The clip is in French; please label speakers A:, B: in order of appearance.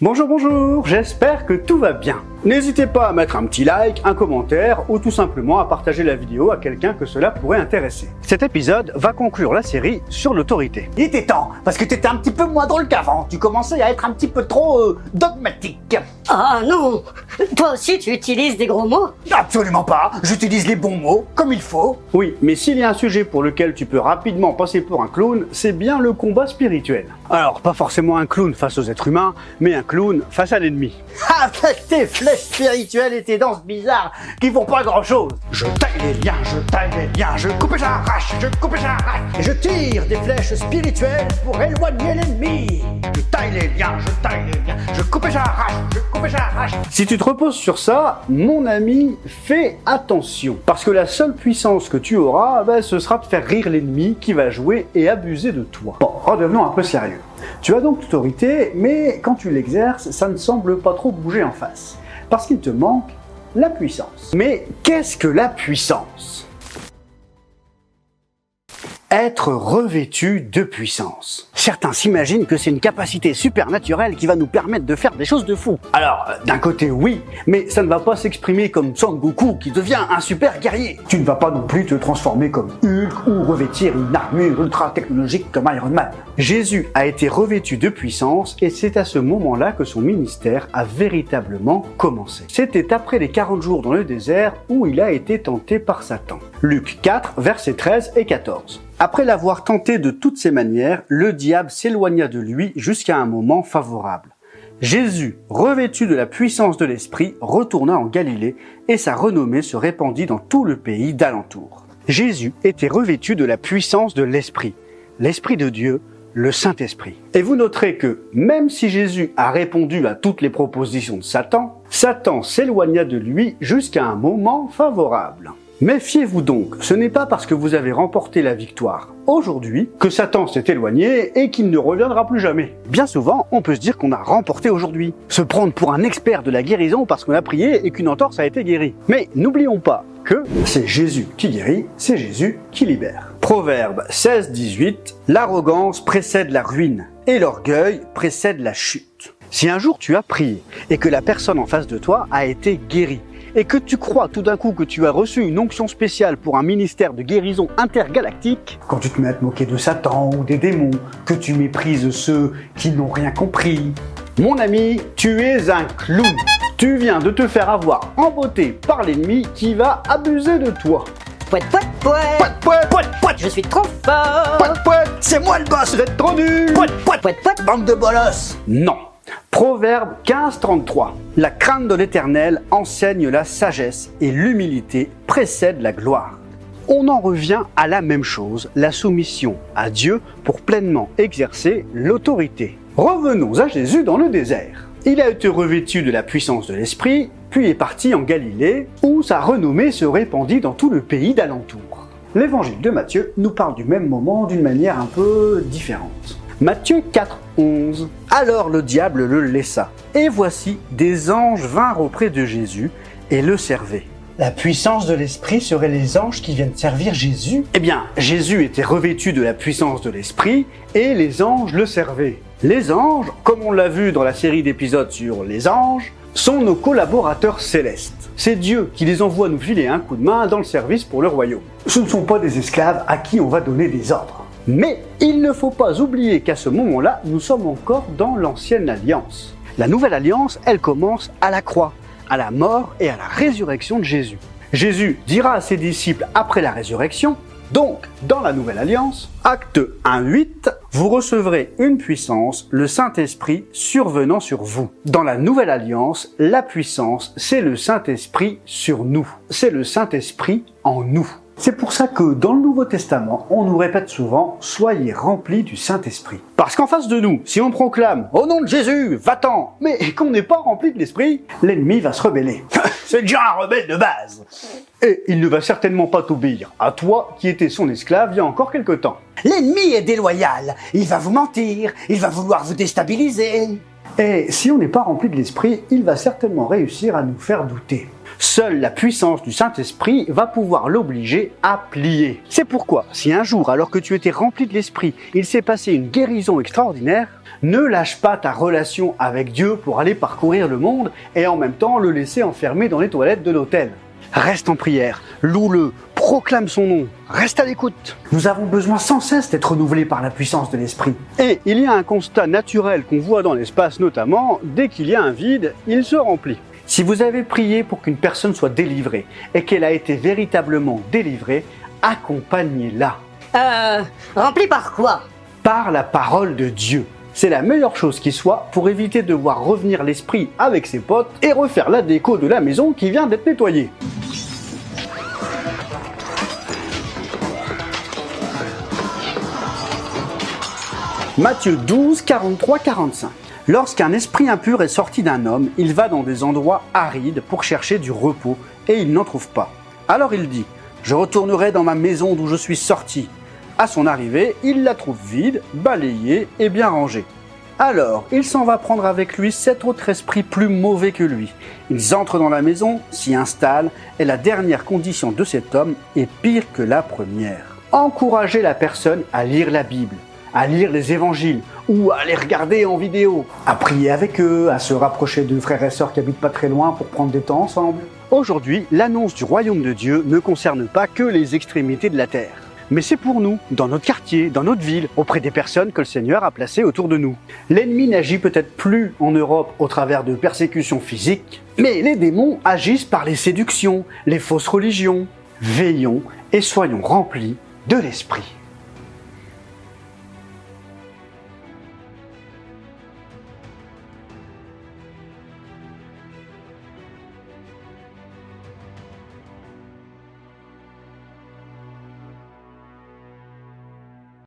A: Bonjour, bonjour, j'espère que tout va bien. N'hésitez pas à mettre un petit like, un commentaire ou tout simplement à partager la vidéo à quelqu'un que cela pourrait intéresser. Cet épisode va conclure la série sur l'autorité.
B: Il était temps, parce que t'étais un petit peu moins drôle qu'avant. Tu commençais à être un petit peu trop euh, dogmatique.
C: Ah non Toi aussi tu utilises des gros mots?
B: Absolument pas. J'utilise les bons mots, comme il faut.
A: Oui, mais s'il y a un sujet pour lequel tu peux rapidement passer pour un clown, c'est bien le combat spirituel. Alors, pas forcément un clown face aux êtres humains, mais un clown face à l'ennemi.
B: Avec tes flèches spirituelles et tes danses bizarres qui font pas grand chose. Je taille les liens, je taille les liens, je coupe et j'arrache, je coupe et j'arrache. Et je tire des flèches spirituelles pour éloigner l'ennemi. Je taille les liens, je taille les liens, je coupe et j'arrache, je coupe et j'arrache.
A: Si tu te reposes sur ça, mon ami, fais attention. Parce que la seule puissance que tu auras, ben, ce sera de faire rire l'ennemi qui va jouer et abuser de toi. Bon, redevenons un peu sérieux. Tu as donc l'autorité, mais quand tu l'exerces, ça ne semble pas trop bouger en face. Parce qu'il te manque la puissance. Mais qu'est-ce que la puissance? Être revêtu de puissance. Certains s'imaginent que c'est une capacité supernaturelle qui va nous permettre de faire des choses de fou. Alors, euh, d'un côté oui, mais ça ne va pas s'exprimer comme Son Goku qui devient un super guerrier. Tu ne vas pas non plus te transformer comme Hulk ou revêtir une armure ultra technologique comme Iron Man. Jésus a été revêtu de puissance et c'est à ce moment-là que son ministère a véritablement commencé. C'était après les 40 jours dans le désert où il a été tenté par Satan. Luc 4, versets 13 et 14. Après l'avoir tenté de toutes ses manières, le diable s'éloigna de lui jusqu'à un moment favorable. Jésus, revêtu de la puissance de l'Esprit, retourna en Galilée et sa renommée se répandit dans tout le pays d'alentour. Jésus était revêtu de la puissance de l'Esprit, l'Esprit de Dieu, le Saint-Esprit. Et vous noterez que même si Jésus a répondu à toutes les propositions de Satan, Satan s'éloigna de lui jusqu'à un moment favorable. Méfiez-vous donc, ce n'est pas parce que vous avez remporté la victoire aujourd'hui que Satan s'est éloigné et qu'il ne reviendra plus jamais. Bien souvent, on peut se dire qu'on a remporté aujourd'hui, se prendre pour un expert de la guérison parce qu'on a prié et qu'une entorse a été guérie. Mais n'oublions pas que c'est Jésus qui guérit, c'est Jésus qui libère. Proverbe 16-18, l'arrogance précède la ruine et l'orgueil précède la chute. Si un jour tu as prié et que la personne en face de toi a été guérie, et que tu crois tout d'un coup que tu as reçu une onction spéciale pour un ministère de guérison intergalactique, quand tu te mets à te moquer de Satan ou des démons, que tu méprises ceux qui n'ont rien compris, mon ami, tu es un clown. Tu viens de te faire avoir en beauté par l'ennemi qui va abuser de toi.
C: Poète, poète, poète
B: Poète, poète, poète, poète,
C: Je suis trop fort
B: poète, poète, c'est moi le boss,
A: Vous êtes trop nul
B: Poète, poète,
C: Poète, poète
B: bande de bolosses.
A: Non. Proverbe 15-33. La crainte de l'Éternel enseigne la sagesse et l'humilité précède la gloire. On en revient à la même chose, la soumission à Dieu pour pleinement exercer l'autorité. Revenons à Jésus dans le désert. Il a été revêtu de la puissance de l'Esprit, puis est parti en Galilée, où sa renommée se répandit dans tout le pays d'alentour. L'évangile de Matthieu nous parle du même moment d'une manière un peu différente. Matthieu 4, 11. Alors le diable le laissa. Et voici, des anges vinrent auprès de Jésus et le servaient. La puissance de l'Esprit serait les anges qui viennent servir Jésus Eh bien, Jésus était revêtu de la puissance de l'Esprit et les anges le servaient. Les anges, comme on l'a vu dans la série d'épisodes sur les anges, sont nos collaborateurs célestes. C'est Dieu qui les envoie nous filer un coup de main dans le service pour le royaume. Ce ne sont pas des esclaves à qui on va donner des ordres. Mais il ne faut pas oublier qu'à ce moment-là, nous sommes encore dans l'ancienne alliance. La nouvelle alliance, elle commence à la croix, à la mort et à la résurrection de Jésus. Jésus dira à ses disciples après la résurrection, donc dans la nouvelle alliance, acte 1.8, vous recevrez une puissance, le Saint-Esprit survenant sur vous. Dans la nouvelle alliance, la puissance, c'est le Saint-Esprit sur nous. C'est le Saint-Esprit en nous. C'est pour ça que dans le Nouveau Testament, on nous répète souvent Soyez remplis du Saint-Esprit. Parce qu'en face de nous, si on proclame Au nom de Jésus, va-t'en, mais qu'on n'est pas rempli de l'Esprit, l'ennemi va se rebeller. C'est déjà un rebelle de base. Et il ne va certainement pas t'obéir à toi qui étais son esclave il y a encore quelque temps.
B: L'ennemi est déloyal. Il va vous mentir. Il va vouloir vous déstabiliser. Et si on n'est pas rempli de l'esprit, il va certainement réussir à nous faire douter.
A: Seule la puissance du Saint-Esprit va pouvoir l'obliger à plier. C'est pourquoi, si un jour, alors que tu étais rempli de l'Esprit, il s'est passé une guérison extraordinaire, ne lâche pas ta relation avec Dieu pour aller parcourir le monde et en même temps le laisser enfermé dans les toilettes de l'hôtel. Reste en prière, loue-le, proclame son nom, reste à l'écoute.
B: Nous avons besoin sans cesse d'être renouvelés par la puissance de l'Esprit.
A: Et il y a un constat naturel qu'on voit dans l'espace notamment, dès qu'il y a un vide, il se remplit. Si vous avez prié pour qu'une personne soit délivrée et qu'elle a été véritablement délivrée, accompagnez-la.
C: Euh, rempli par quoi?
A: Par la parole de Dieu. C'est la meilleure chose qui soit pour éviter de voir revenir l'esprit avec ses potes et refaire la déco de la maison qui vient d'être nettoyée. Matthieu 12, 43, 45. Lorsqu'un esprit impur est sorti d'un homme, il va dans des endroits arides pour chercher du repos, et il n'en trouve pas. Alors il dit, Je retournerai dans ma maison d'où je suis sorti. À son arrivée, il la trouve vide, balayée et bien rangée. Alors, il s'en va prendre avec lui sept autres esprits plus mauvais que lui. Ils entrent dans la maison, s'y installent, et la dernière condition de cet homme est pire que la première. Encouragez la personne à lire la Bible, à lire les évangiles ou à les regarder en vidéo,
B: à prier avec eux, à se rapprocher de frères et sœurs qui habitent pas très loin pour prendre des temps ensemble.
A: Aujourd'hui, l'annonce du royaume de Dieu ne concerne pas que les extrémités de la terre. Mais c'est pour nous, dans notre quartier, dans notre ville, auprès des personnes que le Seigneur a placées autour de nous. L'ennemi n'agit peut-être plus en Europe au travers de persécutions physiques, mais les démons agissent par les séductions, les fausses religions. Veillons et soyons remplis de l'Esprit.